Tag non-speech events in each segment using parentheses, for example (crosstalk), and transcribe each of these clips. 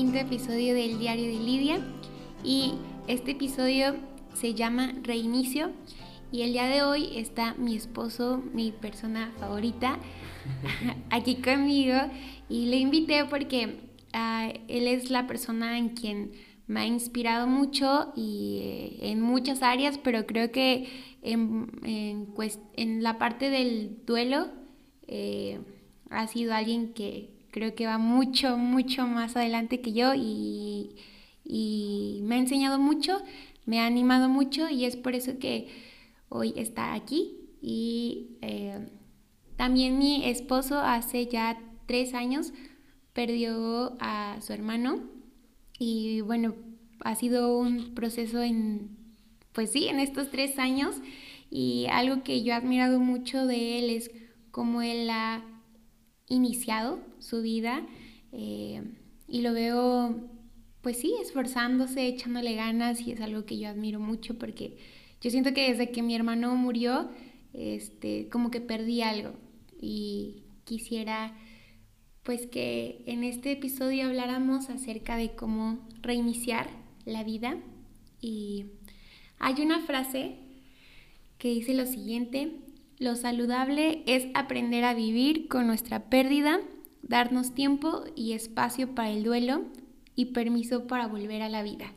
Quinto episodio del Diario de Lidia. Y este episodio se llama Reinicio. Y el día de hoy está mi esposo, mi persona favorita, (laughs) aquí conmigo. Y le invité porque uh, él es la persona en quien me ha inspirado mucho y eh, en muchas áreas, pero creo que en, en, en la parte del duelo eh, ha sido alguien que creo que va mucho, mucho más adelante que yo y, y me ha enseñado mucho, me ha animado mucho y es por eso que hoy está aquí. Y eh, también mi esposo hace ya tres años perdió a su hermano y bueno, ha sido un proceso en, pues sí, en estos tres años y algo que yo he admirado mucho de él es cómo él ha iniciado su vida eh, y lo veo, pues sí, esforzándose, echándole ganas y es algo que yo admiro mucho porque yo siento que desde que mi hermano murió, este, como que perdí algo y quisiera pues que en este episodio habláramos acerca de cómo reiniciar la vida y hay una frase que dice lo siguiente, lo saludable es aprender a vivir con nuestra pérdida, darnos tiempo y espacio para el duelo y permiso para volver a la vida.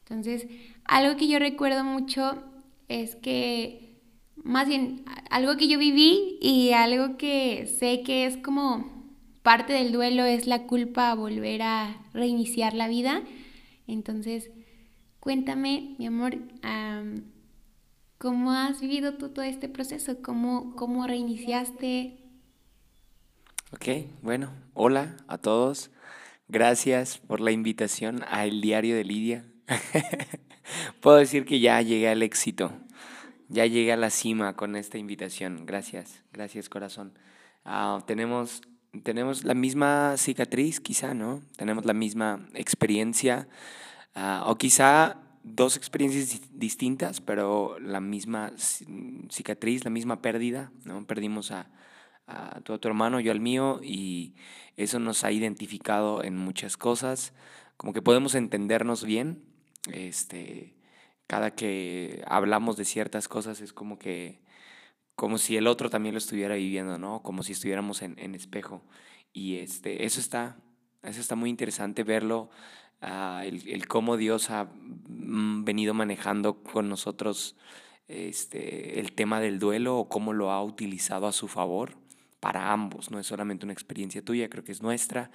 Entonces, algo que yo recuerdo mucho es que, más bien, algo que yo viví y algo que sé que es como parte del duelo es la culpa a volver a reiniciar la vida. Entonces, cuéntame, mi amor, ¿Cómo has vivido tú todo este proceso? ¿Cómo, cómo reiniciaste? Ok, bueno, hola a todos. Gracias por la invitación a El Diario de Lidia. (laughs) Puedo decir que ya llegué al éxito, ya llegué a la cima con esta invitación. Gracias, gracias corazón. Ah, tenemos, tenemos la misma cicatriz, quizá, ¿no? Tenemos la misma experiencia, ah, o quizá dos experiencias distintas, pero la misma cicatriz, la misma pérdida, ¿no? Perdimos a, a tu, hermano, yo al mío, y eso nos ha identificado en muchas cosas, como que podemos entendernos bien, este, cada que hablamos de ciertas cosas es como que, como si el otro también lo estuviera viviendo, ¿no? Como si estuviéramos en, en espejo, y este, eso está, eso está muy interesante verlo el, cómo Dios ha mm, venido manejando con nosotros este, el tema del duelo o cómo lo ha utilizado a su favor para ambos, no es solamente una experiencia tuya, creo que es nuestra.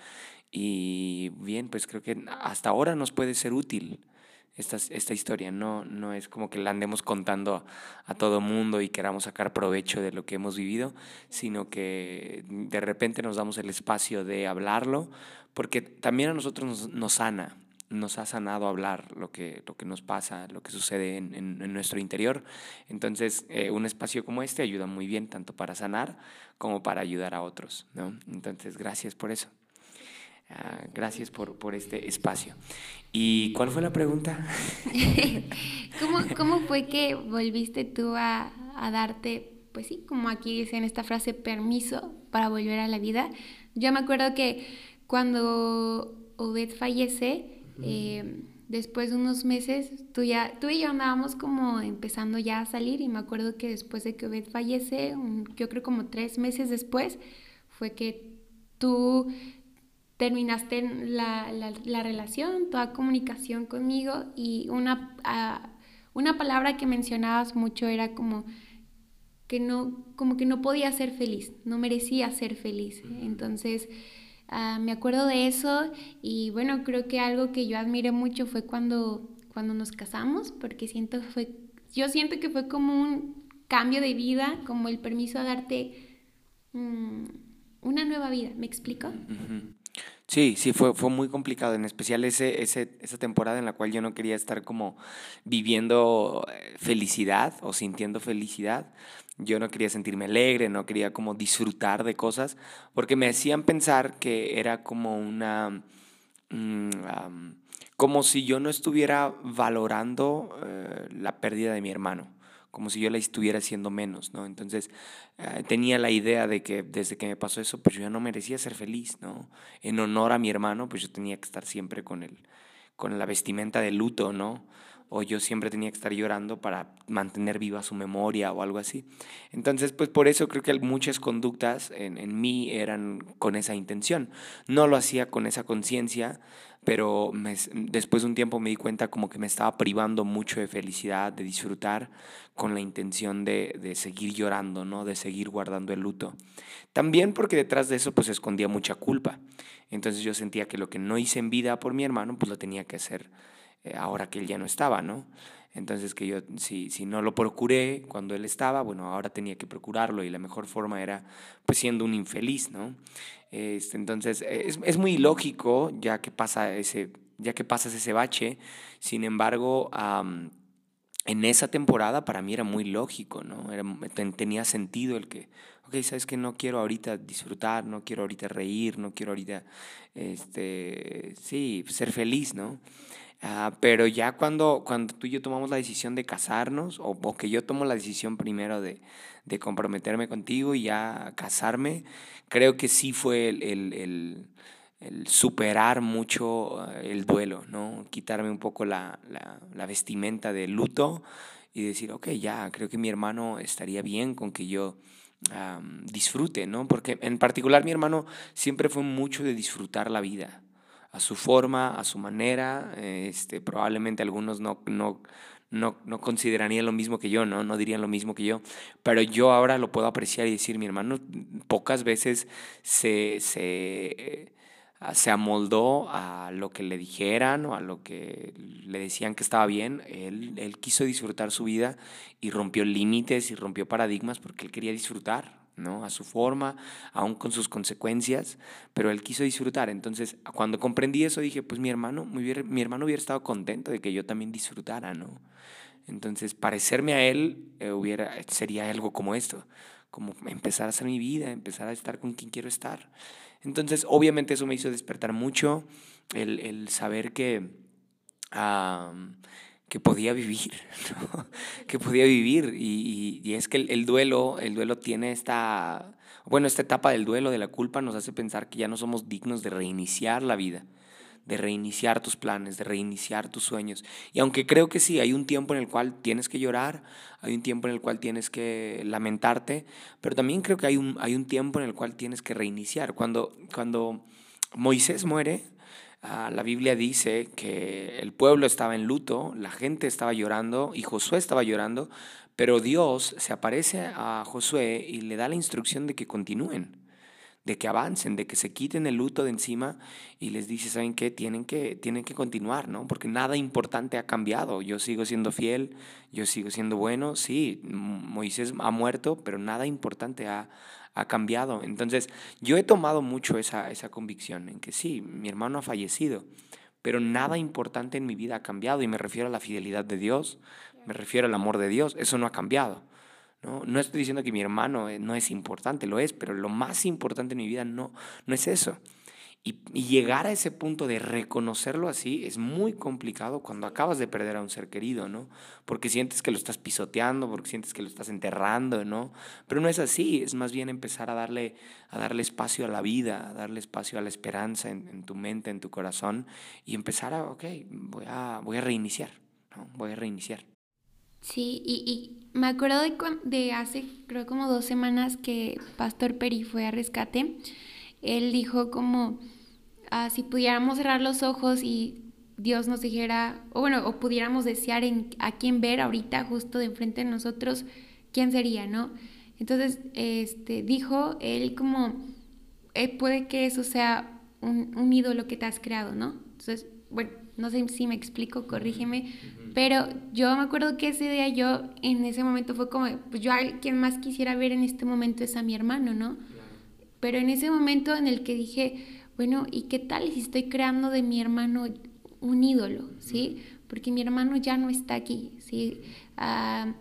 Y bien, pues creo que hasta ahora nos puede ser útil esta, esta historia, no, no es como que la andemos contando a todo mundo y queramos sacar provecho de lo que hemos vivido, sino que de repente nos damos el espacio de hablarlo porque también a nosotros nos, sana, nos ha sanado hablar lo que, lo que nos pasa, lo que sucede en, en, nuestro interior. Entonces, eh, un espacio como este ayuda muy bien, tanto para sanar como para ayudar a otros. ¿no? Entonces, gracias por eso. Uh, gracias por, por, este espacio. ¿Y cuál fue la pregunta? (laughs) ¿Cómo, ¿Cómo, fue que volviste tú a, a darte, pues sí, como aquí dice en esta frase, permiso para volver a la vida? Yo me acuerdo que cuando Obed fallece, eh, después de unos meses, tú, ya, tú y yo andábamos como empezando ya a salir y me acuerdo que después de que Obed fallece, yo creo como tres meses después, fue que tú terminaste la, la, relación, toda comunicación conmigo y una, una palabra que mencionabas mucho era como que no, como que no podía ser feliz, no merecía ser feliz. Entonces, Ah, me acuerdo de eso y bueno, creo que algo que yo admiré mucho fue cuando, cuando nos casamos, porque siento fue, yo siento que fue como un cambio de vida, como el permiso a darte mm, una nueva vida, ¿me explico? Sí, sí, fue, fue muy complicado, en especial ese, ese, esa temporada en la cual yo no quería estar como viviendo eh, felicidad o sintiendo felicidad. Yo no quería sentirme alegre, no quería como disfrutar de cosas, porque me hacían pensar que era como una... Mm, como si yo no estuviera valorando eh, la pérdida de mi hermano como si yo la estuviera haciendo menos, ¿no? Entonces eh, tenía la idea de que desde que me pasó eso, pues yo ya no merecía ser feliz, ¿no? En honor a mi hermano, pues yo tenía que estar siempre con él, con la vestimenta de luto, ¿no? O yo siempre tenía que estar llorando para mantener viva su memoria o algo así. Entonces, pues por eso creo que muchas conductas en, en mí eran con esa intención. No lo hacía con esa conciencia, pero después de un tiempo me di cuenta como que me estaba privando mucho de felicidad, de disfrutar, con la intención de, de, seguir llorando, ¿no? de seguir guardando el luto. También porque detrás de eso pues escondía mucha culpa. Entonces yo sentía que lo que no hice en vida por mi hermano, pues lo tenía que hacer eh, ahora que él ya no estaba, ¿no? Entonces que yo, si, si no lo procuré cuando él estaba, bueno, ahora tenía que procurarlo y la mejor forma era pues siendo un infeliz, ¿no? Este, entonces es, es, muy lógico ya que pasa ese, ya que pasas ese bache, sin embargo, en esa temporada para mí era muy lógico, ¿no? Era, tenía sentido el que, ok, sabes que no quiero ahorita disfrutar, no quiero ahorita reír, no quiero ahorita, este, sí, ser feliz, ¿no? Ah, pero ya cuando, cuando tú y yo tomamos la decisión de casarnos, o, o que yo tomo la decisión primero de, de, comprometerme contigo y ya casarme, creo que sí fue el, el, el, el superar mucho ah, el duelo, ¿no? Quitarme un poco la, la, la vestimenta de luto y decir, ok, ya, creo que mi hermano estaría bien con que yo disfrute, ¿no? Porque en particular mi hermano siempre fue mucho de disfrutar la vida a su forma, a su manera. Este, probablemente algunos no, no, no, no, considerarían lo mismo que yo, ¿no? no dirían lo mismo que yo, pero yo ahora lo puedo apreciar y decir, mi hermano pocas veces se, se, se amoldó a lo que le dijeran o a lo que le decían que estaba bien. Él, él quiso disfrutar su vida y rompió límites y rompió paradigmas porque él quería disfrutar. ¿No? A su forma, aún con sus consecuencias, pero él quiso disfrutar. Entonces, cuando comprendí eso, dije, pues mi hermano, mi hermano hubiera estado contento de que yo también disfrutara, ¿no? Entonces, parecerme a él eh, hubiera, sería algo como esto, como empezar a hacer mi vida, empezar a estar con quien quiero estar. Entonces, obviamente eso me hizo despertar mucho, el, el saber que que podía vivir, (laughs) que podía vivir. Y, y, es que el, el, duelo, el duelo tiene esta, bueno, esta etapa del duelo, de la culpa, nos hace pensar que ya no somos dignos de reiniciar la vida, de reiniciar tus planes, de reiniciar tus sueños. Y aunque creo que sí, hay un tiempo en el cual tienes que llorar, hay un tiempo en el cual tienes que lamentarte, pero también creo que hay un, hay un tiempo en el cual tienes que reiniciar. Cuando, cuando Moisés muere, Ah, la Biblia dice que el pueblo estaba en luto, la gente estaba llorando y Josué estaba llorando, pero Dios se aparece a Josué y le da la instrucción de que continúen, de que avancen, de que se quiten el luto de encima y les dice, ¿saben qué? Tienen que, tienen que continuar, ¿no? Porque nada importante ha cambiado. Yo sigo siendo fiel, yo sigo siendo bueno. Sí, Moisés ha muerto, pero nada importante ha, ha cambiado. Entonces, yo he tomado mucho esa, esa convicción en que sí, mi hermano ha fallecido, pero nada importante en mi vida ha cambiado y me refiero a la fidelidad de Dios, me refiero al amor de Dios, eso no ha cambiado. No, no estoy diciendo que mi hermano eh, no es importante, lo es, pero lo más importante en mi vida no, no es eso. Y, llegar a ese punto de reconocerlo así es muy complicado cuando acabas de perder a un ser querido, ¿no? Porque sientes que lo estás pisoteando, porque sientes que lo estás enterrando, ¿no? Pero no es así, es más bien empezar a darle, a darle espacio a la vida, a darle espacio a la esperanza en, tu mente, en tu corazón y empezar a, ok, voy a, voy a reiniciar, ¿no? Voy a reiniciar. Sí, y, y me acuerdo de, de hace, creo como dos semanas que Pastor Peri fue a rescate él dijo como, ah, si pudiéramos cerrar los ojos y Dios nos dijera, o bueno, o pudiéramos desear en, a quién ver ahorita justo de enfrente de nosotros, ¿quién sería, no? Entonces, este, dijo él como, eh, puede que eso sea un, un, ídolo que te has creado, ¿no? Entonces, bueno, no sé si me explico, corrígeme, pero yo me acuerdo que ese día yo en ese momento fue como, pues yo a quien más quisiera ver en este momento es a mi hermano, ¿no? Pero en ese momento en el que dije, bueno, ¿y qué tal si estoy creando de mi hermano un ídolo? ¿Sí? Porque mi hermano ya no está aquí, ¿sí? Ah,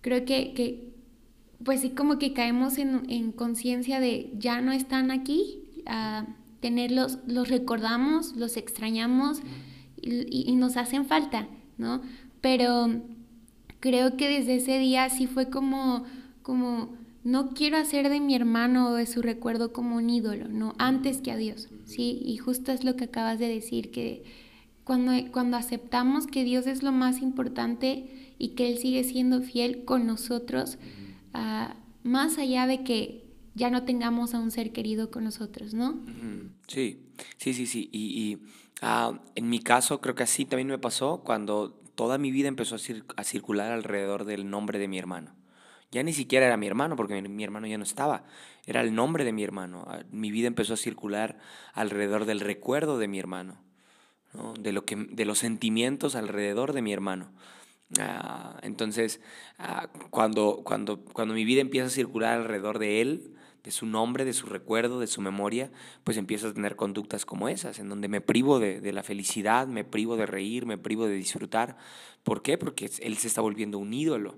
creo que, que, pues sí, como que caemos en, en conciencia de ya no están aquí, uh, tenerlos, los recordamos, los extrañamos y, y, nos hacen falta, ¿no? Pero creo que desde ese día sí fue como, como, no quiero hacer de mi hermano o de su recuerdo como un ídolo, no, antes que a Dios, ¿sí? Y justo es lo que acabas de decir, que cuando, cuando aceptamos que Dios es lo más importante y que Él sigue siendo fiel con nosotros, uh, más allá de que ya no tengamos a un ser querido con nosotros, ¿no? Sí, sí, sí, sí. Y, y uh, en mi caso creo que así también me pasó cuando toda mi vida empezó a, cir a, circular alrededor del nombre de mi hermano. Ya ni siquiera era mi hermano, porque mi, hermano ya no estaba. Era el nombre de mi hermano. Mi vida empezó a circular alrededor del recuerdo de mi hermano, ¿no? de, lo que, de los sentimientos alrededor de mi hermano. Uh, entonces, uh, cuando, cuando, cuando mi vida empieza a circular alrededor de él, de su nombre, de su recuerdo, de su memoria, pues empiezo a tener conductas como esas, en donde me privo de, la felicidad, me privo de reír, me privo de disfrutar. ¿Por qué? Porque él se está volviendo un ídolo.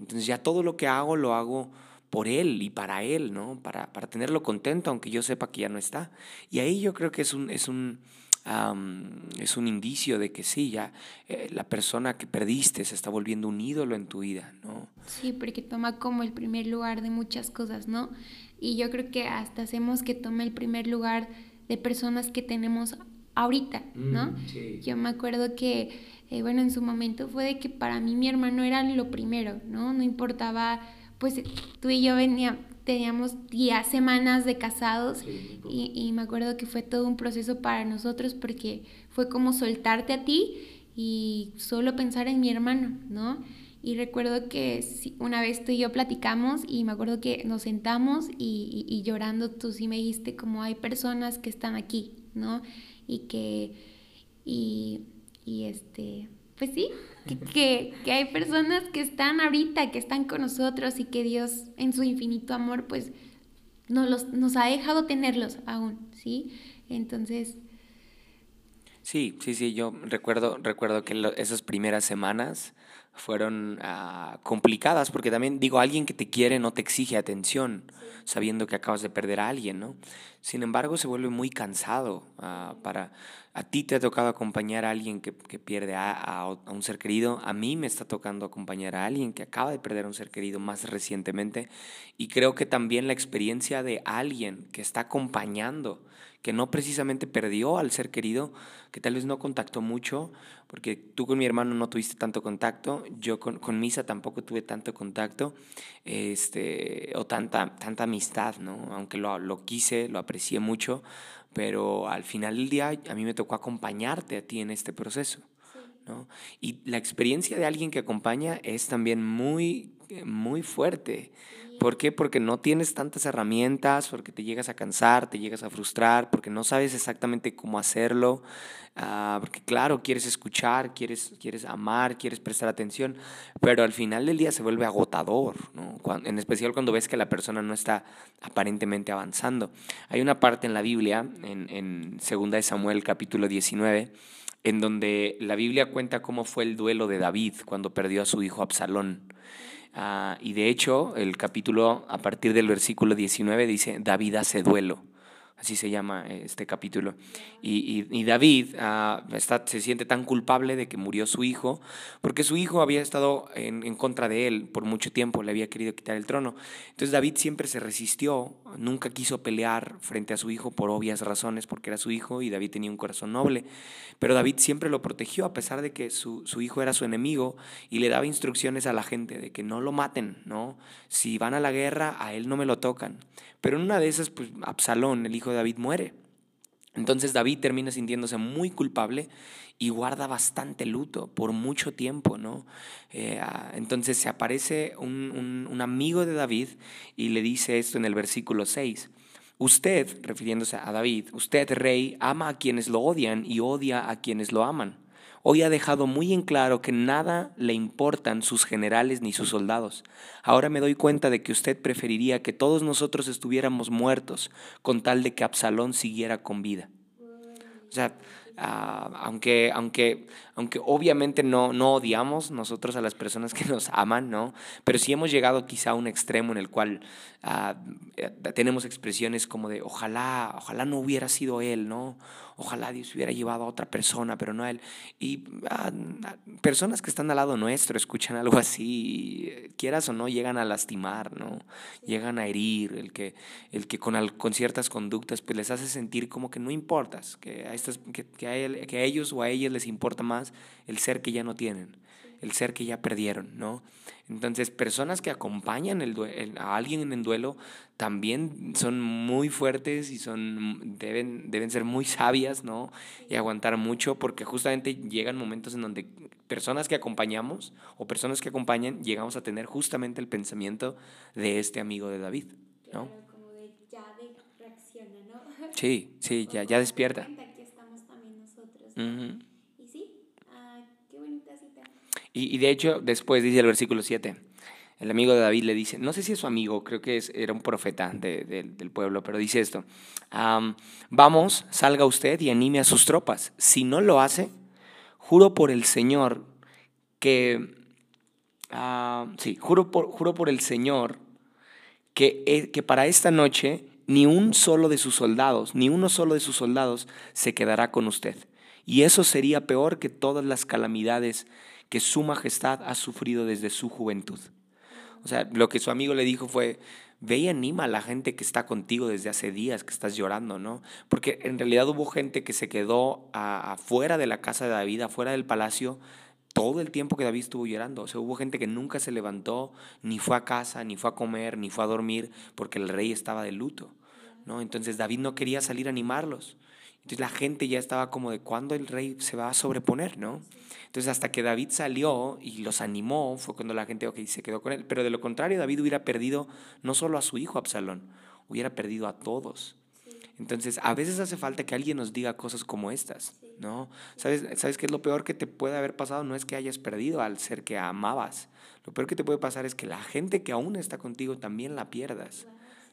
Entonces ya todo lo que hago lo hago por él y para él, ¿no? Para, para tenerlo contento, aunque yo sepa que ya no está. Y ahí yo creo que es un, es un, um, es un indicio de que sí, ya eh, la persona que perdiste se está volviendo un ídolo en tu vida, ¿no? Sí, porque toma como el primer lugar de muchas cosas, ¿no? Y yo creo que hasta hacemos que tome el primer lugar de personas que tenemos ahorita, ¿no? Mm, sí. Yo me acuerdo que, eh, bueno, en su momento fue de que para mí mi hermano era lo primero, ¿no? No importaba, pues tú y yo venía, teníamos días, semanas de casados Sí. y, y me acuerdo que fue todo un proceso para nosotros porque fue como soltarte a ti y solo pensar en mi hermano, ¿no? Y recuerdo que una vez tú y yo platicamos y me acuerdo que nos sentamos y, y, y, llorando tú sí me dijiste como hay personas que están aquí, ¿no? Y que, y, y este, pues sí, que, que, hay personas que están ahorita, que están con nosotros y que Dios en su infinito amor pues nos, los, nos ha dejado tenerlos aún, ¿sí? Entonces... Sí, sí, sí, yo recuerdo, recuerdo que esas primeras semanas fueron uh, complicadas porque también digo, alguien que te quiere no te exige atención sabiendo que acabas de perder a alguien, ¿no? Sin embargo, se vuelve muy cansado uh, para... A ti te ha tocado acompañar a alguien que, que pierde a, a, a, un ser querido, a mí me está tocando acompañar a alguien que acaba de perder a un ser querido más recientemente y creo que también la experiencia de alguien que está acompañando que no precisamente perdió al ser querido, que tal vez no contactó mucho, porque tú con mi hermano no tuviste tanto contacto, yo con, con Misa tampoco tuve tanto contacto, este, o tanta, tanta amistad, ¿no? Aunque lo, lo quise, lo aprecié mucho, pero al final del día a mí me tocó acompañarte a ti en este proceso. ¿no? Y la experiencia de alguien que acompaña es también muy, muy fuerte. ¿Por qué? Porque no tienes tantas herramientas, porque te llegas a cansar, te llegas a frustrar, porque no sabes exactamente cómo hacerlo, uh, porque claro, quieres escuchar, quieres, quieres amar, quieres prestar atención, pero al final del día se vuelve agotador, ¿no? En especial cuando ves que la persona no está aparentemente avanzando. Hay una parte en la Biblia, en, en 2 de Samuel capítulo 19, en donde la Biblia cuenta cómo fue el duelo de David cuando perdió a su hijo Absalón. Uh, y de hecho, el capítulo a partir del versículo 19 dice, David hace duelo. Así se llama este capítulo. Y, y, y David uh, está, se siente tan culpable de que murió su hijo, porque su hijo había estado en, en, contra de él por mucho tiempo, le había querido quitar el trono. Entonces David siempre se resistió, nunca quiso pelear frente a su hijo por obvias razones, porque era su hijo y David tenía un corazón noble. Pero David siempre lo protegió, a pesar de que su, su hijo era su enemigo, y le daba instrucciones a la gente de que no lo maten, ¿no? Si van a la guerra, a él no me lo tocan. Pero en una de esas, pues Absalón, el hijo David, muere. Entonces David termina sintiéndose muy culpable y guarda bastante luto por mucho tiempo, ¿no? Eh, entonces se aparece un, un, un, amigo de David y le dice esto en el versículo 6. Usted, refiriéndose a David, usted, rey, ama a quienes lo odian y odia a quienes lo aman. Hoy ha dejado muy en claro que nada le importan sus generales ni sus soldados. Ahora me doy cuenta de que usted preferiría que todos nosotros estuviéramos muertos con tal de que Absalón siguiera con vida. O sea, Ah, aunque, aunque, aunque obviamente no, no odiamos nosotros a las personas que nos aman, ¿no? Pero sí hemos llegado quizá a un extremo en el cual ah, eh, tenemos expresiones como de ojalá, ojalá no hubiera sido él, ¿no? Ojalá Dios hubiera llevado a otra persona, pero no a él. Y personas que están al lado nuestro escuchan algo así, quieras o no, llegan a lastimar, ¿no? Llegan a herir, el que, el que con, con ciertas conductas pues les hace sentir como que no importas, que a, estas, que, que que a ellos o a ellas les importa más el ser que ya no tienen, el ser que ya perdieron, ¿no? Entonces, personas que acompañan el a alguien en el duelo también son muy fuertes y son, deben, deben ser muy sabias, ¿no? Y aguantar mucho porque justamente llegan momentos en donde personas que acompañamos o personas que acompañan llegamos a tener justamente el pensamiento de este amigo de David, ¿no? como de ya reacciona, ¿no? Sí, sí, ya, ya despierta. Y sí, ah, qué bonita Y, de hecho, después dice el versículo 7. El amigo de David le dice, no sé si es su amigo, creo que es, era un profeta del pueblo, pero dice esto, vamos, salga usted y anime a sus tropas. Si no lo hace, juro por el Señor que, sí, juro por, juro por el Señor que, eh, que para esta noche ni un solo de sus soldados, ni uno solo de sus soldados se quedará con usted. Y eso sería peor que todas las calamidades que su majestad ha sufrido desde su juventud. O sea, lo que su amigo le dijo fue, ve y anima a la gente que está contigo desde hace días, que estás llorando, ¿no? Porque en realidad hubo gente que se quedó afuera de la casa de David, afuera del palacio, todo el tiempo que David estuvo llorando. O sea, hubo gente que nunca se levantó, ni fue a casa, ni fue a comer, ni fue a dormir, porque el rey estaba de luto, Entonces David no quería salir a animarlos. Entonces la gente ya estaba como de cuándo el rey se va a sobreponer, ¿no? Entonces hasta que David salió y los animó, fue cuando la gente okay, se quedó con él. Pero de lo contrario, David hubiera perdido no solo a su hijo Absalón, hubiera perdido a todos. Entonces, a veces hace falta que alguien nos diga cosas como estas, ¿no? ¿Sabes, ¿Sabes qué es lo peor que te puede haber pasado? No es que hayas perdido al ser que amabas. Lo peor que te puede pasar es que la gente que aún está contigo también la pierdas.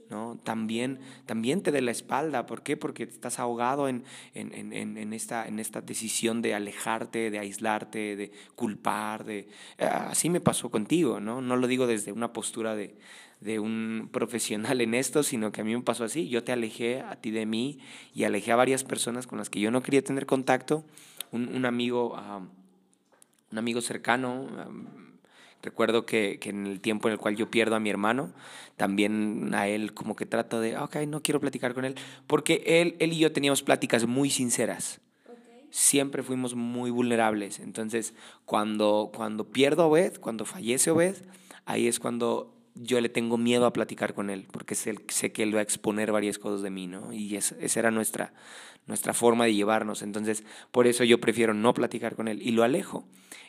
¿No? También, también te dé la espalda. ¿Por qué? Porque estás ahogado en, en, esta, en esta decisión de alejarte, de aislarte, de culpar. De... Ah, así me pasó contigo, ¿no? No lo digo desde una postura de, un (laughs) profesional en esto, sino que a mí me pasó así. Yo te alejé a ti de mí y alejé a varias personas con las que yo no quería tener contacto. Un, amigo, ah, un amigo cercano. Ah, Recuerdo que, que, en el tiempo en el cual yo pierdo a mi hermano, también a él como que trato de, ok, no quiero platicar con él, porque él, él y yo teníamos pláticas muy sinceras. Siempre fuimos muy vulnerables. Entonces, cuando, cuando pierdo a Obed, cuando fallece Obed, ahí es cuando yo le tengo miedo a platicar con él, porque sé, sé que él va a exponer varias cosas de mí, ¿no? Y esa, esa era nuestra, nuestra forma de llevarnos. Entonces, por eso yo prefiero no platicar con él y lo alejo.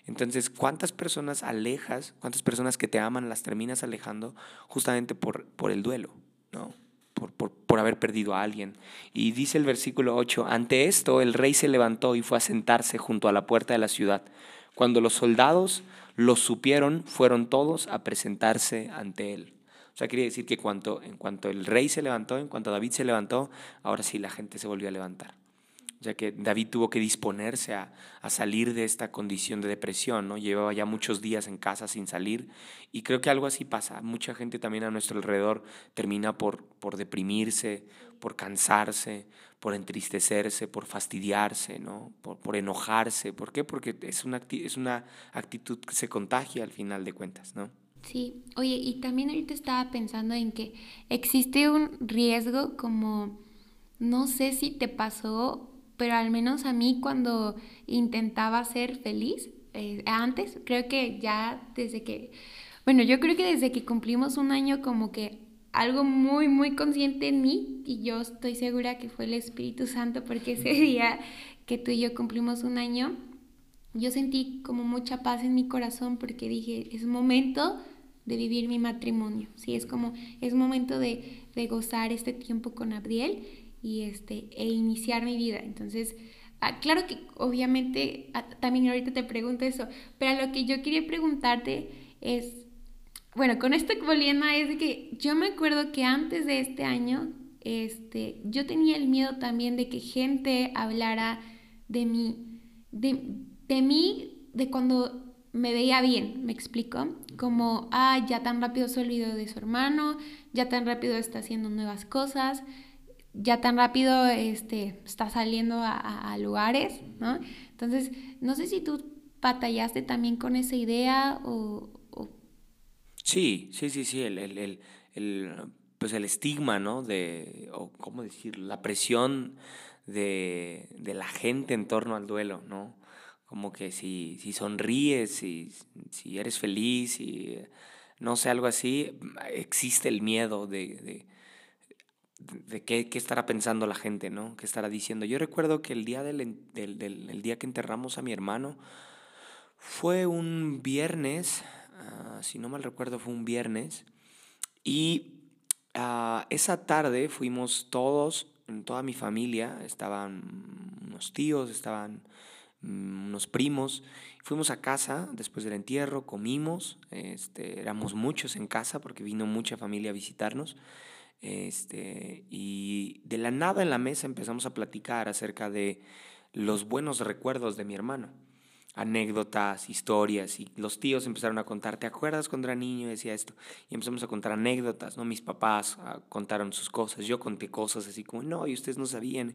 Entonces, ¿cuántas personas alejas, cuántas personas que te aman las terminas alejando justamente por, por el duelo, ¿no? Por, por, por, haber perdido a alguien. Y dice el versículo 8, ante esto el rey se levantó y fue a sentarse junto a la puerta de la ciudad. Cuando los soldados lo supieron, fueron todos a presentarse ante él. O sea, quiere decir que cuanto, en cuanto el rey se levantó, en cuanto David se levantó, ahora sí la gente se volvió a levantar. Ya que David tuvo que disponerse a, a, salir de esta condición de depresión, ¿no? Llevaba ya muchos días en casa sin salir y creo que algo así pasa. Mucha gente también a nuestro alrededor termina por, por deprimirse, por cansarse, por entristecerse, por fastidiarse, ¿no? por, por enojarse. ¿Por qué? Porque es una, es una actitud que se contagia al final de cuentas, ¿no? Sí, oye, y también ahorita estaba pensando en que existe un riesgo como, no sé si te pasó, pero al menos a mí cuando intentaba ser feliz, eh, antes, creo que ya desde que, bueno, yo creo que desde que cumplimos un año como que algo muy, muy consciente en mí y yo estoy segura que fue el Espíritu Santo porque ese día que tú y yo cumplimos un año, yo sentí como mucha paz en mi corazón porque dije, es momento de vivir mi matrimonio, sí, es como, es momento de, de gozar este tiempo con Abdiel y este, e iniciar mi vida. Entonces, ah, claro que obviamente ah, también ahorita te pregunto eso, pero lo que yo quería preguntarte es, bueno, con esto volviendo es que yo me acuerdo que antes de este año, este, yo tenía el miedo también de que gente hablara de mí, de, de mí, de cuando me veía bien, me explico, como, ah, ya tan rápido se olvidó de su hermano, ya tan rápido está haciendo nuevas cosas, ya tan rápido este, está saliendo a, lugares, ¿no? Entonces, no sé si tú batallaste también con esa idea o... Sí, sí, sí, sí, el, el, el, pues el estigma, ¿no? De, o cómo decir, la presión de, de la gente en torno al duelo, ¿no? Como que si, si sonríes, si, si eres feliz, y no sé, algo así, existe el miedo de, de, qué, qué, estará pensando la gente, ¿no? ¿Qué estará diciendo? Yo recuerdo que el día, del, del, del día que enterramos a mi hermano fue un viernes, ah, si no mal recuerdo fue un viernes, y uh, esa tarde fuimos todos, toda mi familia, estaban unos tíos, estaban Mm, unos primos. Fuimos a casa después del entierro, comimos, este, éramos muchos en casa porque vino mucha familia a visitarnos. Este, y de la nada en la mesa empezamos a platicar acerca de los buenos recuerdos de mi hermano anécdotas, historias, y los tíos empezaron a contar, ¿te acuerdas cuando era niño decía esto? Y empezamos a contar anécdotas, ¿no? Mis papás ah, contaron sus cosas, yo conté cosas así como, no, y ustedes no sabían.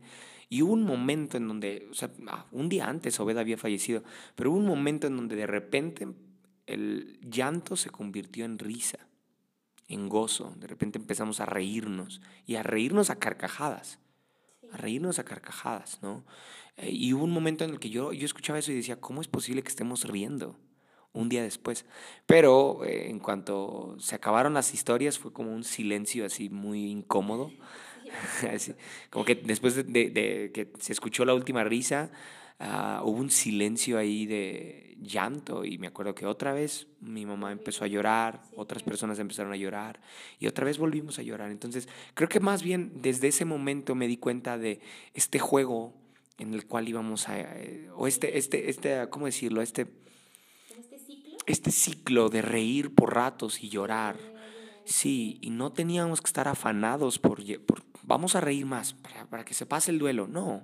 Y hubo un momento en donde, o sea, ah, un día antes Obed había fallecido, pero hubo un momento en donde de repente el llanto se convirtió en risa, en gozo, de repente empezamos a reírnos, y a reírnos a carcajadas, a reírnos a carcajadas, ¿no? Eh, y hubo un momento en el que yo, yo escuchaba eso y decía, ¿cómo es posible que estemos riendo? un día después. Pero eh, en cuanto se acabaron las historias fue como un silencio así muy incómodo. (laughs) como que después de, que se escuchó la última risa, ah, hubo un silencio ahí de llanto y me acuerdo que otra vez mi mamá empezó a llorar, otras personas empezaron a llorar y otra vez volvimos a llorar. Entonces creo que más bien desde ese momento me di cuenta de este juego en el cual íbamos a, eh, o este, este, este, ¿cómo decirlo? Este, ¿Este ciclo? Este ciclo de reír por ratos y llorar. Sí, y no teníamos que estar afanados por, por vamos a reír más para, para, que se pase el duelo, no,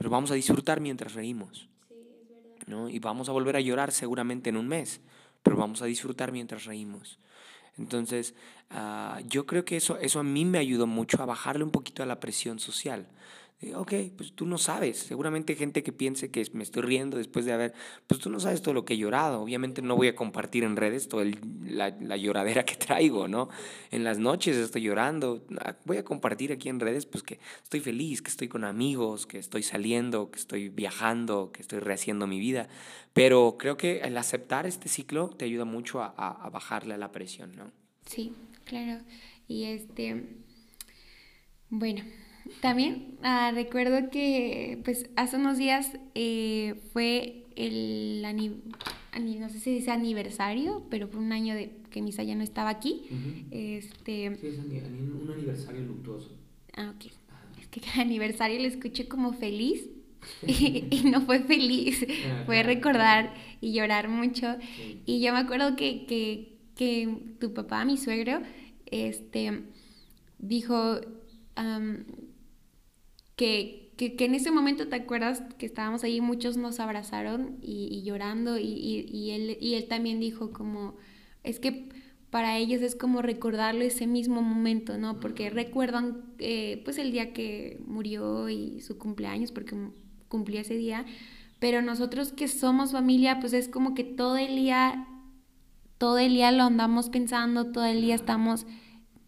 pero vamos a disfrutar mientras reímos. ¿no? Y vamos a volver a llorar seguramente en un mes, pero vamos a disfrutar mientras reímos. Entonces, uh, yo creo que eso, eso a mí me ayudó mucho a bajarle un poquito a la presión social. Eh, ok, pues tú no sabes. Seguramente gente que piense que me estoy riendo después de haber, pues tú no sabes todo lo que he llorado. Obviamente no voy a compartir en redes toda la, la, lloradera que (laughs) traigo, ¿no? En las noches estoy llorando. Ah, voy a compartir aquí en redes, pues que estoy feliz, que estoy con amigos, que estoy saliendo, que estoy viajando, que estoy rehaciendo mi vida. Pero creo que el aceptar este ciclo te ayuda mucho a, a, a bajarle a la presión, ¿no? Sí, claro. Y este, bueno, también ah, recuerdo que pues hace unos días eh, fue el no sé si dice aniversario, pero fue un año de que Misa ya no estaba aquí. este... Sí, es un aniversario luctuoso. Ah, ok. Es que cada aniversario lo escuché como feliz (laughs) y, no fue feliz, ah, fue recordar y llorar mucho. Y yo me acuerdo que, que, que, tu papá, mi suegro, este, dijo, que, que, en ese momento te acuerdas que estábamos ahí, muchos nos abrazaron y, llorando y, y, él, y él también dijo como, es que para ellos es como recordarlo ese mismo momento, ¿no? Porque recuerdan eh, pues el día que murió y su cumpleaños, porque cumplió ese día, pero nosotros que somos familia, pues es como que todo el día, todo el día lo andamos pensando, todo el día estamos,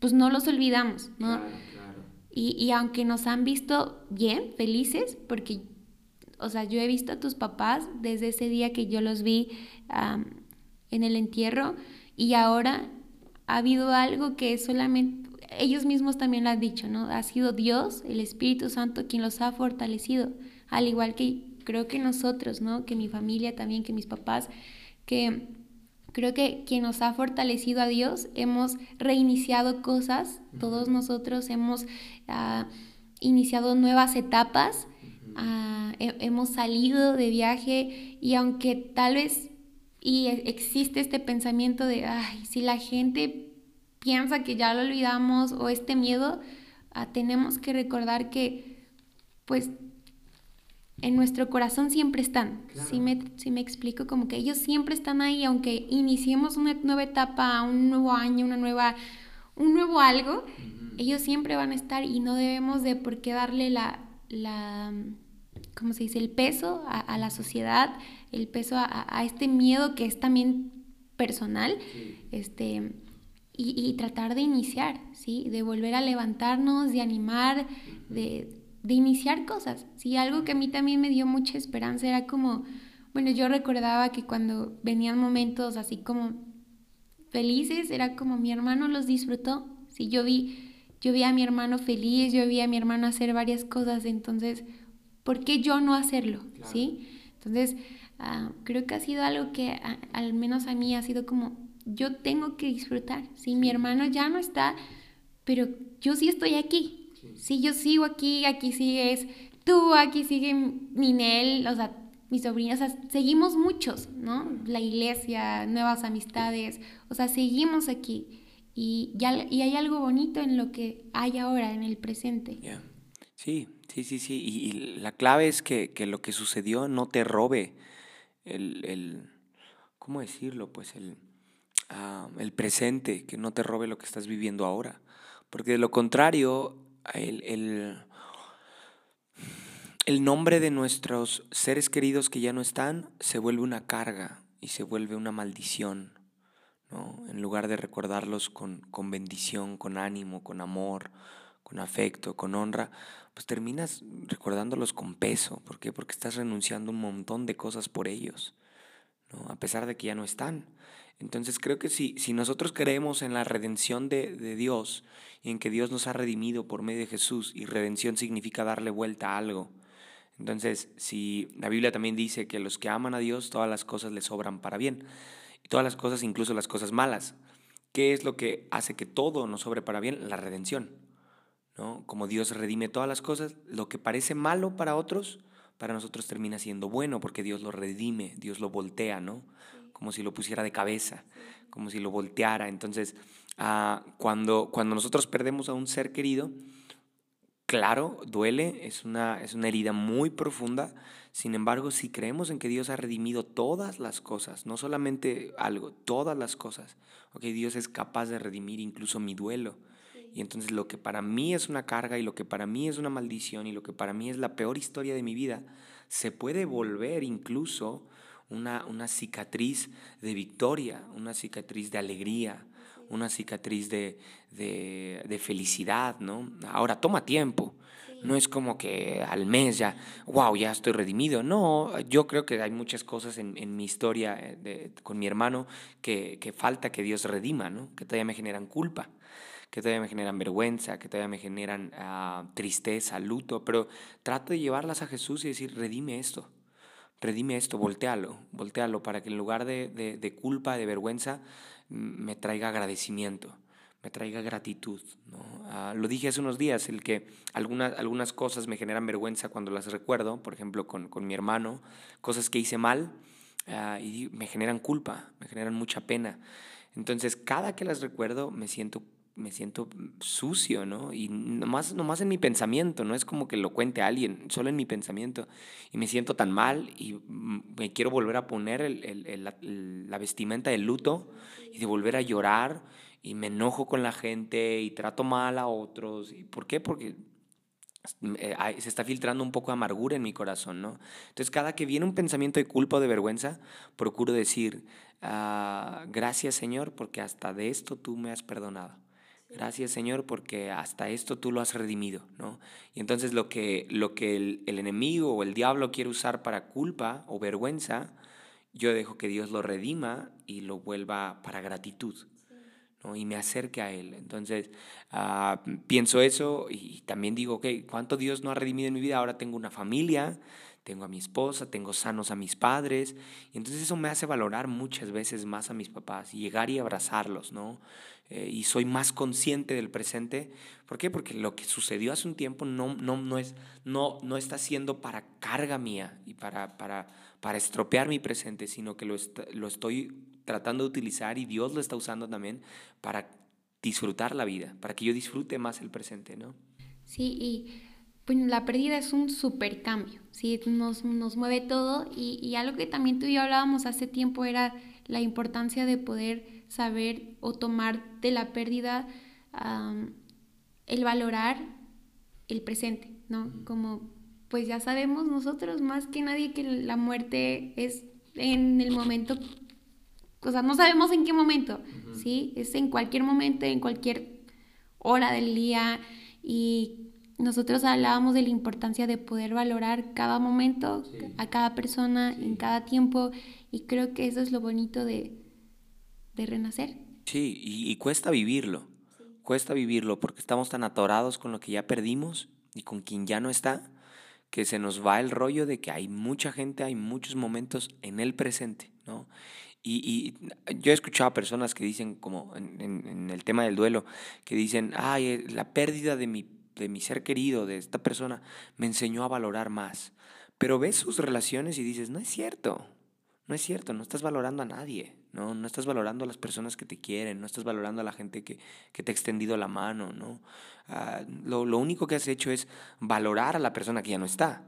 pues no los olvidamos, ¿no? Y, y, aunque nos han visto bien, felices, porque, o sea, yo he visto a tus papás desde ese día que yo los vi en el entierro y ahora ha habido algo que solamente ellos mismos también lo han dicho, ¿no? Ha sido Dios, el Espíritu Santo, quien los ha fortalecido, al igual que creo que nosotros, ¿no? Que mi familia también, que mis papás, que Creo que quien nos ha fortalecido a Dios, hemos reiniciado cosas, todos nosotros hemos ah, iniciado nuevas etapas, ah, hemos salido de viaje y aunque tal vez y e, existe este pensamiento de, ay, si la gente piensa que ya lo olvidamos o este miedo, ah, tenemos que recordar que pues en nuestro corazón siempre están. Si, me, si me explico, como que ellos siempre están ahí, aunque iniciemos una nueva etapa, un nuevo año, una nueva, un nuevo algo, ellos siempre van a estar y no debemos de por qué darle la, la ¿cómo se dice?, el peso a, la sociedad, el peso a, este miedo que es también personal, este, y, y, tratar de iniciar, ¿sí? De volver a levantarnos, de animar, de de iniciar cosas. Sí, algo que a mí también me dio mucha esperanza era como, bueno, yo recordaba que cuando venían momentos así como felices, era como mi hermano los disfrutó. Sí, yo vi, yo vi a mi hermano feliz, yo vi a mi hermano hacer varias cosas, entonces, ¿por qué yo no hacerlo? ¿Sí? Entonces, ah, creo que ha sido algo que al menos a mí ha sido como, yo tengo que disfrutar. Sí, mi hermano ya no está, pero yo sí estoy aquí. Sí, yo sigo aquí, aquí sigues tú, aquí sigue Ninel, o sea, mis sobrinas, o sea, seguimos muchos, ¿no? La iglesia, nuevas amistades, o sea, seguimos aquí. Y, ya, y hay algo bonito en lo que hay ahora, en el presente. Sí, sí, sí, sí. Y, la clave es que, que, lo que sucedió no te robe el, el ¿cómo decirlo? Pues el, ah, el presente, que no te robe lo que estás viviendo ahora. Porque de lo contrario, el, el, nombre de nuestros seres queridos que ya no están se vuelve una carga y se vuelve una maldición. ¿no? En lugar de recordarlos con, con bendición, con ánimo, con amor, con afecto, con honra, pues terminas recordándolos con peso. ¿Por qué? Porque estás renunciando un montón de cosas por ellos, ¿no? a pesar de que ya no están. Entonces creo que si, si nosotros creemos en la redención de, de Dios y en que Dios nos ha redimido por medio de Jesús y redención significa darle vuelta a algo. Entonces, si la Biblia también dice que los que aman a Dios, todas las cosas les sobran para bien. Y todas las cosas, incluso las cosas malas. ¿Qué es lo que hace que todo nos sobre para bien? La redención. ¿no? Como Dios redime todas las cosas, lo que parece malo para otros, para nosotros termina siendo bueno porque Dios lo redime, Dios lo voltea, ¿no? Como si lo pusiera de cabeza, como si lo volteara. Entonces, Ah, cuando, cuando nosotros perdemos a un ser querido, claro, duele, es una, es una herida muy profunda. Sin embargo, si creemos en que Dios ha redimido todas las cosas, no solamente algo, todas las cosas, okay, Dios es capaz de redimir incluso mi duelo. Y entonces lo que para mí es una carga y lo que para mí es una maldición y lo que para mí es la peor historia de mi vida, se puede volver incluso una, una cicatriz de victoria, una cicatriz de alegría, una cicatriz de, de, felicidad, ¿no? Ahora toma tiempo. No es como que al mes ya, wow, ya estoy redimido. No, yo creo que hay muchas cosas en, en mi historia eh, de, con mi hermano que, que, falta que Dios redima, ¿no? Que todavía me generan culpa, que todavía me generan vergüenza, que todavía me generan uh, tristeza, luto, pero trato de llevarlas a Jesús y decir, redime esto, redime esto, voltealo, voltealo, para que en lugar de, de, culpa, de vergüenza, me traiga agradecimiento, me traiga gratitud. ¿no? Ah, lo dije hace unos días, el que algunas, algunas cosas me generan vergüenza cuando las recuerdo, por ejemplo con, con mi hermano, cosas que hice mal ah, y me generan culpa, me generan mucha pena. Entonces, cada que las recuerdo me siento me siento sucio, ¿no? Y nomás, nomás en mi pensamiento, no es como que lo cuente a alguien, solo en mi pensamiento. Y me siento tan mal y me quiero volver a poner la, vestimenta del luto y de volver a llorar y me enojo con la gente y trato mal a otros. ¿Y ¿Por qué? Porque eh, se está filtrando un poco de amargura en mi corazón, ¿no? Entonces, cada que viene un pensamiento de culpa o de vergüenza, procuro decir, ah, gracias Señor, porque hasta de esto tú me has perdonado. Gracias Señor porque hasta esto tú lo has redimido, ¿no? Y entonces lo que, lo que el, el, enemigo o el diablo quiere usar para culpa o vergüenza, yo dejo que Dios lo redima y lo vuelva para gratitud, ¿no? Y me acerque a Él. Entonces uh, pienso eso y también digo, ok, ¿cuánto Dios no ha redimido en mi vida? Ahora tengo una familia, tengo a mi esposa, tengo sanos a mis padres, y entonces eso me hace valorar muchas veces más a mis papás y llegar y abrazarlos, ¿no? Eh, y soy más consciente del presente. ¿Por qué? Porque lo que sucedió hace un tiempo no, no, no, es, no, no está siendo para carga mía y para, para, para estropear mi presente, sino que lo, lo estoy tratando de utilizar y Dios lo está usando también para disfrutar la vida, para que yo disfrute más el presente, ¿no? Sí, y pues la pérdida es un super cambio, ¿sí? Nos, nos mueve todo y, y, algo que también tú y yo hablábamos hace tiempo era la importancia de poder saber o tomar de la pérdida el valorar el presente, ¿no? Como pues ya sabemos nosotros más que nadie que la muerte es en el momento, o sea, no sabemos en qué momento, ¿sí? Es en cualquier momento, en cualquier hora del día y nosotros hablábamos de la importancia de poder valorar cada momento, a cada persona, en cada tiempo, y creo que eso es lo bonito de, de renacer. Sí, y, cuesta vivirlo, cuesta vivirlo porque estamos tan atorados con lo que ya perdimos y con quien ya no está, que se nos va el rollo de que hay mucha gente, hay muchos momentos en el presente, ¿no? Y, yo he escuchado a personas que dicen, como en, en, el tema del duelo, que dicen, ay, eh, la pérdida de mi, de mi ser querido, de esta persona, me enseñó a valorar más. Pero ves sus relaciones y dices, no es cierto, no es cierto, no estás valorando a nadie, ¿no? No estás valorando a las personas que te quieren, no estás valorando a la gente que, te ha extendido la mano, ¿no? Ah, lo, lo, único que has hecho es valorar a la persona que ya no está,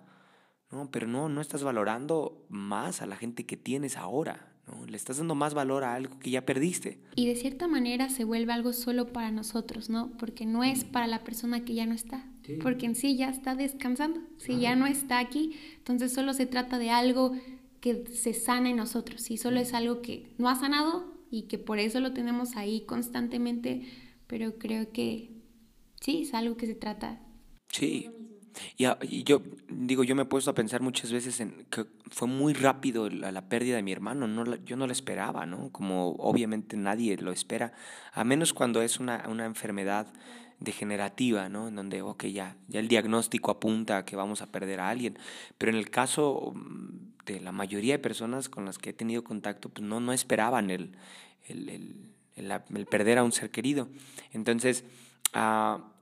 ¿no? Pero no, no estás valorando más a la gente que tienes ahora, ¿no? Le estás dando más valor a algo que ya perdiste. Y de cierta manera se vuelve algo solo para nosotros, ¿no? Porque no es para la persona que ya no está. Porque en sí ya está descansando. Si ya no está aquí, entonces solo se trata de algo que se sana en nosotros. Si solo es algo que no ha sanado y que por eso lo tenemos ahí constantemente, pero creo que sí, es algo que se trata. Sí. Y, yo digo, yo me he puesto a pensar muchas veces en que fue muy rápido la, la pérdida de mi hermano, no yo no lo esperaba, ¿no? Como obviamente nadie lo espera, a menos cuando es una, una enfermedad degenerativa, ¿no? En donde, ok, ya, ya el diagnóstico apunta a que vamos a perder a alguien, pero en el caso mm, de la mayoría de personas con las que he tenido contacto, pues no, no esperaban el, el, el, perder a un ser querido. Entonces, ah,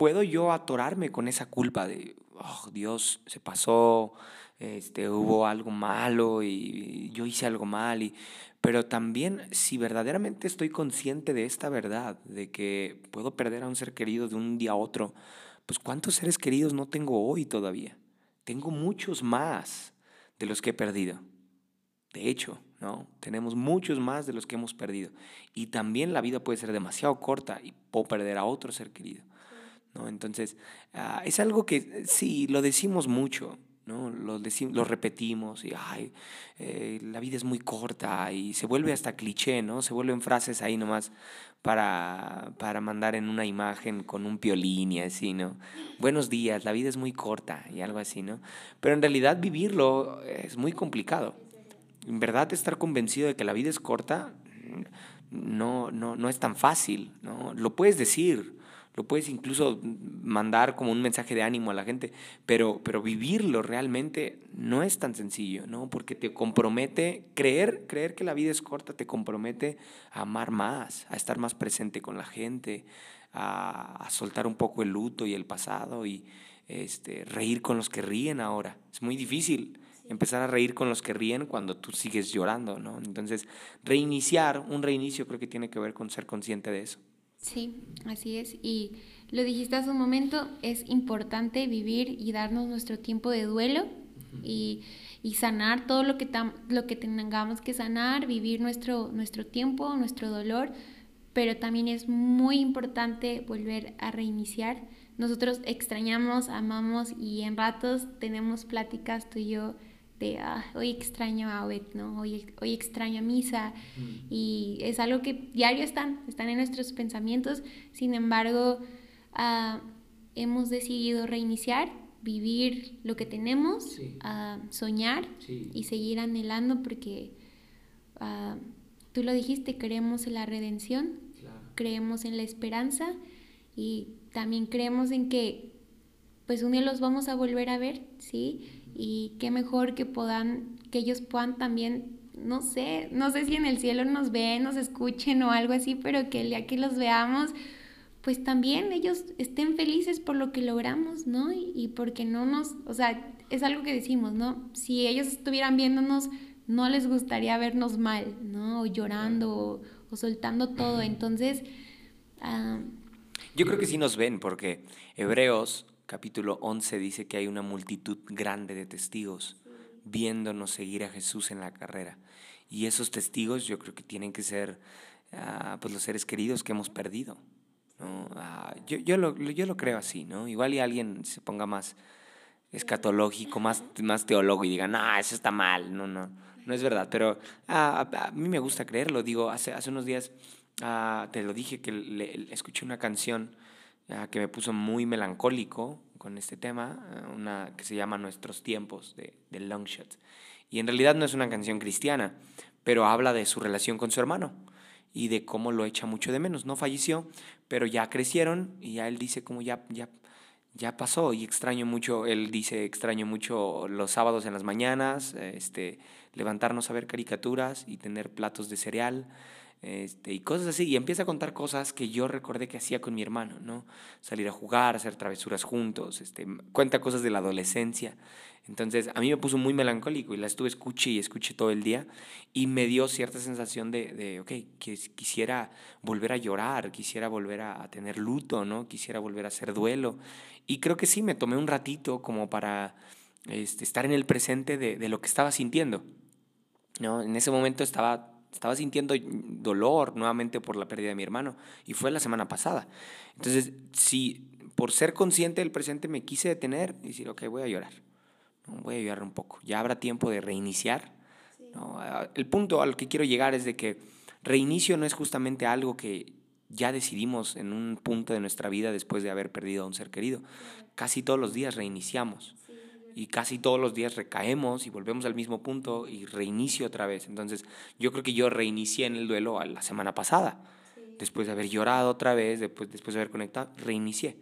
¿puedo yo atorarme con esa culpa de, oh, Dios, se pasó, este, hubo algo malo y yo hice algo mal? Y, pero también si verdaderamente estoy consciente de esta verdad, de que puedo perder a un ser querido de un día a otro, pues ¿cuántos seres queridos no tengo hoy todavía? Tengo muchos más de los que he perdido. De hecho, ¿no? Tenemos muchos más de los que hemos perdido. Y también la vida puede ser demasiado corta y puedo perder a otro ser querido. ¿No? Entonces, ah, es algo que sí, lo decimos mucho, ¿no? Lo, lo repetimos y, ay, eh, la vida es muy corta y se vuelve hasta cliché, ¿no? Se vuelven frases ahí nomás para, para mandar en una imagen con un piolín y así, ¿no? Buenos días, la vida es muy corta y algo así, ¿no? Pero en realidad vivirlo es muy complicado. En verdad estar convencido de que la vida es corta no, no, no es tan fácil, ¿no? Lo puedes decir, lo puedes incluso mandar como un mensaje de ánimo a la gente, pero, pero vivirlo realmente no es tan sencillo, ¿no? Porque te compromete, creer, creer que la vida es corta te compromete a amar más, a estar más presente con la gente, a, soltar un poco el luto y el pasado y este, reír con los que ríen ahora. Es muy difícil empezar a reír con los que ríen cuando tú sigues llorando, ¿no? Entonces, reiniciar, un reinicio creo que tiene que ver con ser consciente de eso. Sí, así es. Y lo dijiste hace un momento, es importante vivir y darnos nuestro tiempo de duelo y, y, sanar todo lo que, lo que tengamos que sanar, vivir nuestro, nuestro tiempo, nuestro dolor, pero también es muy importante volver a reiniciar. Nosotros extrañamos, amamos y en ratos tenemos pláticas tú y yo de ah, hoy extraño a Obed, ¿no? Hoy, hoy extraño a Misa mm. y es algo que diario están, están en nuestros pensamientos, sin embargo ah, hemos decidido reiniciar, vivir lo que tenemos, ah, soñar y seguir anhelando porque tú lo dijiste, creemos en la redención, creemos en la esperanza y también creemos en que pues un día los vamos a volver a ver, ¿sí? Y qué mejor que puedan, que ellos puedan también, no sé, no sé si en el cielo nos ven, nos escuchen o algo así, pero que el día que los veamos, pues también ellos estén felices por lo que logramos, ¿no? Y, porque no nos, o sea, es algo que decimos, ¿no? Si ellos estuvieran viéndonos, no les gustaría vernos mal, ¿no? O llorando o, soltando todo. Entonces... Yo creo que sí nos ven, porque Hebreos capítulo 11 dice que hay una multitud grande de testigos viéndonos seguir a Jesús en la carrera. Y esos testigos yo creo que tienen que ser ah, pues los seres queridos que hemos perdido. Ah, yo, yo, lo, yo lo creo así, ¿no? Igual y alguien se ponga más escatológico, más, más teólogo y diga, no, eso está mal, no, no, no es verdad. Pero ah, a, mí me gusta creerlo. Digo, hace, hace unos días te lo dije que le, escuché una canción que me puso muy melancólico con este tema, una que se llama Nuestros tiempos de, de Longshot. Y en realidad no es una canción cristiana, pero habla de su relación con su hermano y de cómo lo echa mucho de menos. No falleció, pero ya crecieron y ya él dice como ya, ya, ya pasó y extraño mucho, él dice extraño mucho los sábados en las mañanas, este, levantarnos a ver caricaturas y tener platos de cereal. Este, y cosas así. Y empieza a contar cosas que yo recordé que hacía con mi hermano, ¿no? Salir a jugar, hacer travesuras juntos, este, cuenta cosas de la adolescencia. Entonces, a mí me puso muy melancólico y la estuve escuché y escuché todo el día y me dio cierta sensación de, de ok, que quisiera volver a llorar, quisiera volver a, tener luto, ¿no? Quisiera volver a hacer duelo. Y creo que sí, me tomé un ratito como para este, estar en el presente de, de lo que estaba sintiendo. ¿no? En ese momento estaba estaba sintiendo dolor nuevamente por la pérdida de mi hermano y fue la semana pasada. Entonces, si por ser consciente del presente me quise detener y decir, ok, voy a llorar, voy a llorar un poco, ya habrá tiempo de reiniciar. El punto al que quiero llegar es de que reinicio no es justamente algo que ya decidimos en un punto de nuestra vida después de haber perdido a un ser querido. Casi todos los días reiniciamos y casi todos los días recaemos y volvemos al mismo punto y reinicio otra vez. Entonces, yo creo que yo reinicié en el duelo la semana pasada. Después de haber llorado otra vez, después, después de haber conectado, reinicié.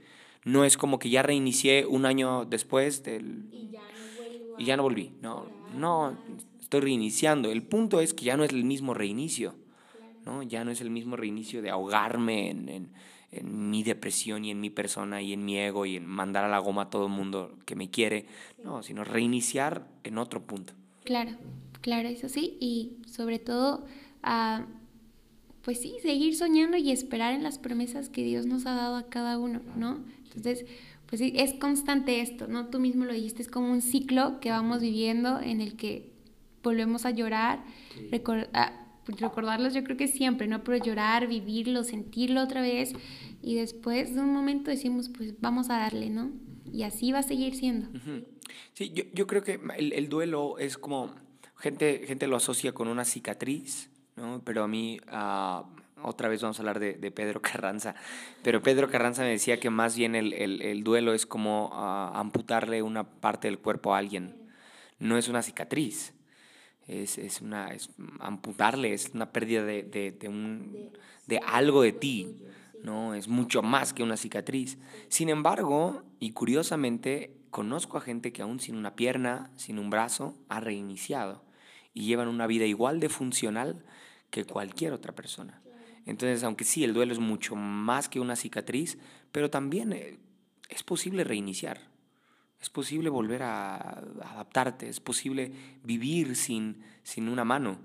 No es como que ya reinicié un año después del... Y ya no, y ya no volví. No, no, estoy reiniciando. El punto es que ya no es el mismo reinicio. ¿no? Ya no es el mismo reinicio de ahogarme en, en en mi depresión y en mi persona y en mi ego y en mandar a la goma a todo el mundo que me quiere, no, sino reiniciar en otro punto. Claro, claro, eso sí, y sobre todo, uh, pues sí, seguir soñando y esperar en las promesas que Dios nos ha dado a cada uno, ¿no? Entonces, pues sí, es constante esto, ¿no? Tú mismo lo dijiste, es como un ciclo que vamos viviendo en el que volvemos a llorar, recordar pues, recordarlos yo creo que siempre, ¿no? Pero llorar, vivirlo, sentirlo otra vez y después de un momento decimos, pues vamos a darle, ¿no? Y así va a seguir siendo. Sí, yo, yo creo que el, el, duelo es como, gente, gente lo asocia con una cicatriz, ¿no? Pero a mí... Uh, otra vez vamos a hablar de, de, Pedro (laughs) Carranza, pero Pedro Carranza me decía que más bien el, el, el duelo es como uh, amputarle una parte del cuerpo a alguien, no es una cicatriz es, es una, es amputarle, es una pérdida de, de, de, un, de algo de ti, ¿no? Es mucho más que una cicatriz. Sin embargo, y curiosamente, conozco a gente que aún sin una pierna, sin un brazo, ha reiniciado y llevan una vida igual de funcional que cualquier otra persona. Entonces, aunque sí, el duelo es mucho más que una cicatriz, pero también eh, es posible reiniciar. Es posible volver a adaptarte, es posible vivir sin, sin una mano,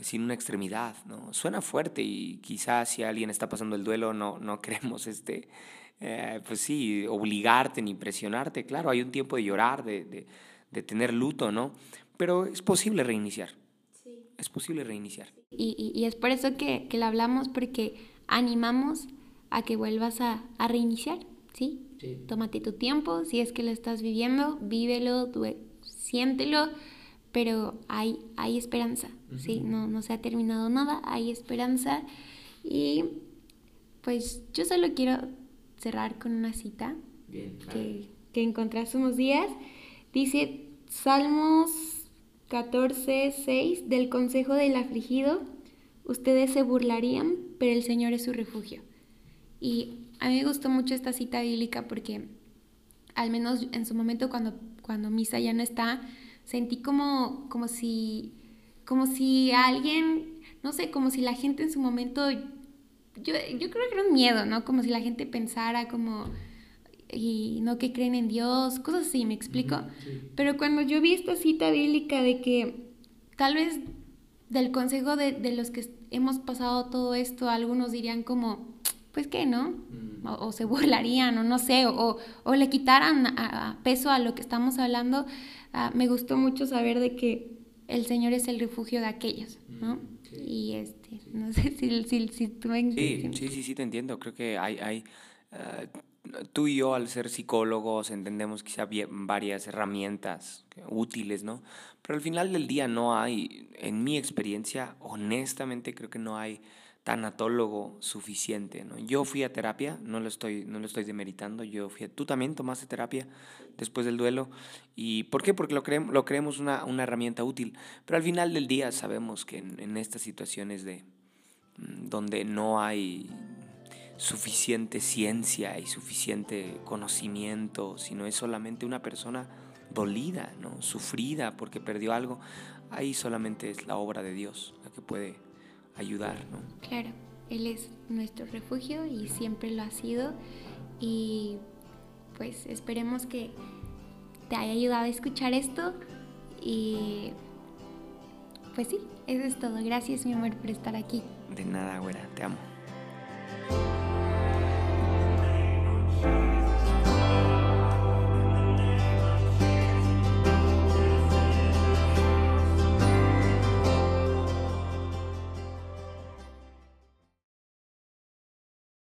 sin una extremidad. ¿no? Suena fuerte y quizás si alguien está pasando el duelo no, no (laughs) queremos este, eh, pues sí, obligarte ni presionarte. Claro, hay un tiempo de llorar, de, de, de tener luto, ¿no? Pero es posible reiniciar. Sí. Es posible reiniciar. Y, y, y es por eso que, que lo hablamos, porque animamos a que vuelvas a, a reiniciar, ¿sí? Tómate tu tiempo, si es que lo estás viviendo, vívelo, siéntelo, pero hay, hay esperanza, ¿sí? No, no se ha terminado nada, hay esperanza. Y pues yo solo quiero cerrar con una cita que, que encontré hace unos días. Dice Salmos 14, 6 del consejo del afligido, ustedes se burlarían, pero el Señor es su refugio. Y a mí me gustó mucho esta cita bíblica porque al menos en su momento cuando, cuando Misa ya no está, sentí como, como si como si alguien, no sé, como si la gente en su momento, yo, yo creo que era un miedo, ¿no? Como si la gente pensara como, y no que creen en Dios, cosas así, me explico. Pero cuando yo vi esta cita bíblica de que tal vez del consejo de, de los que hemos pasado todo esto, algunos dirían como, pues qué, ¿no? Mm. O, se (laughs) burlarían, o no sé, o, o le quitaran a, peso a lo que estamos hablando. Ah, me gustó mucho saber de que el Señor es el refugio de aquellos, ¿no? Mm, y este, no sé si, si, si tú me... Sí, sí, sí, sí, te entiendo. Creo que hay, hay ah, tú y yo al ser psicólogos entendemos quizá varias herramientas útiles, ¿no? Pero al final del día no hay, en mi experiencia, honestamente creo que no hay tanatólogo suficiente. ¿no? Yo fui a terapia, no lo estoy, no lo estoy demeritando, yo fui tú también tomaste terapia después del duelo. ¿Y por qué? Porque lo creemos, lo creemos una, una herramienta útil. Pero al final del día sabemos que en, estas situaciones de, mm, donde no hay suficiente ciencia y suficiente conocimiento, sino es solamente una persona dolida, ¿no? sufrida porque perdió algo, ahí solamente es la obra de Dios la que puede ayudar, ¿no? Claro, Él es nuestro refugio y siempre lo ha sido y pues esperemos que te haya ayudado a escuchar esto y pues sí, eso es todo. Gracias mi amor por estar aquí. De nada, güera, te amo.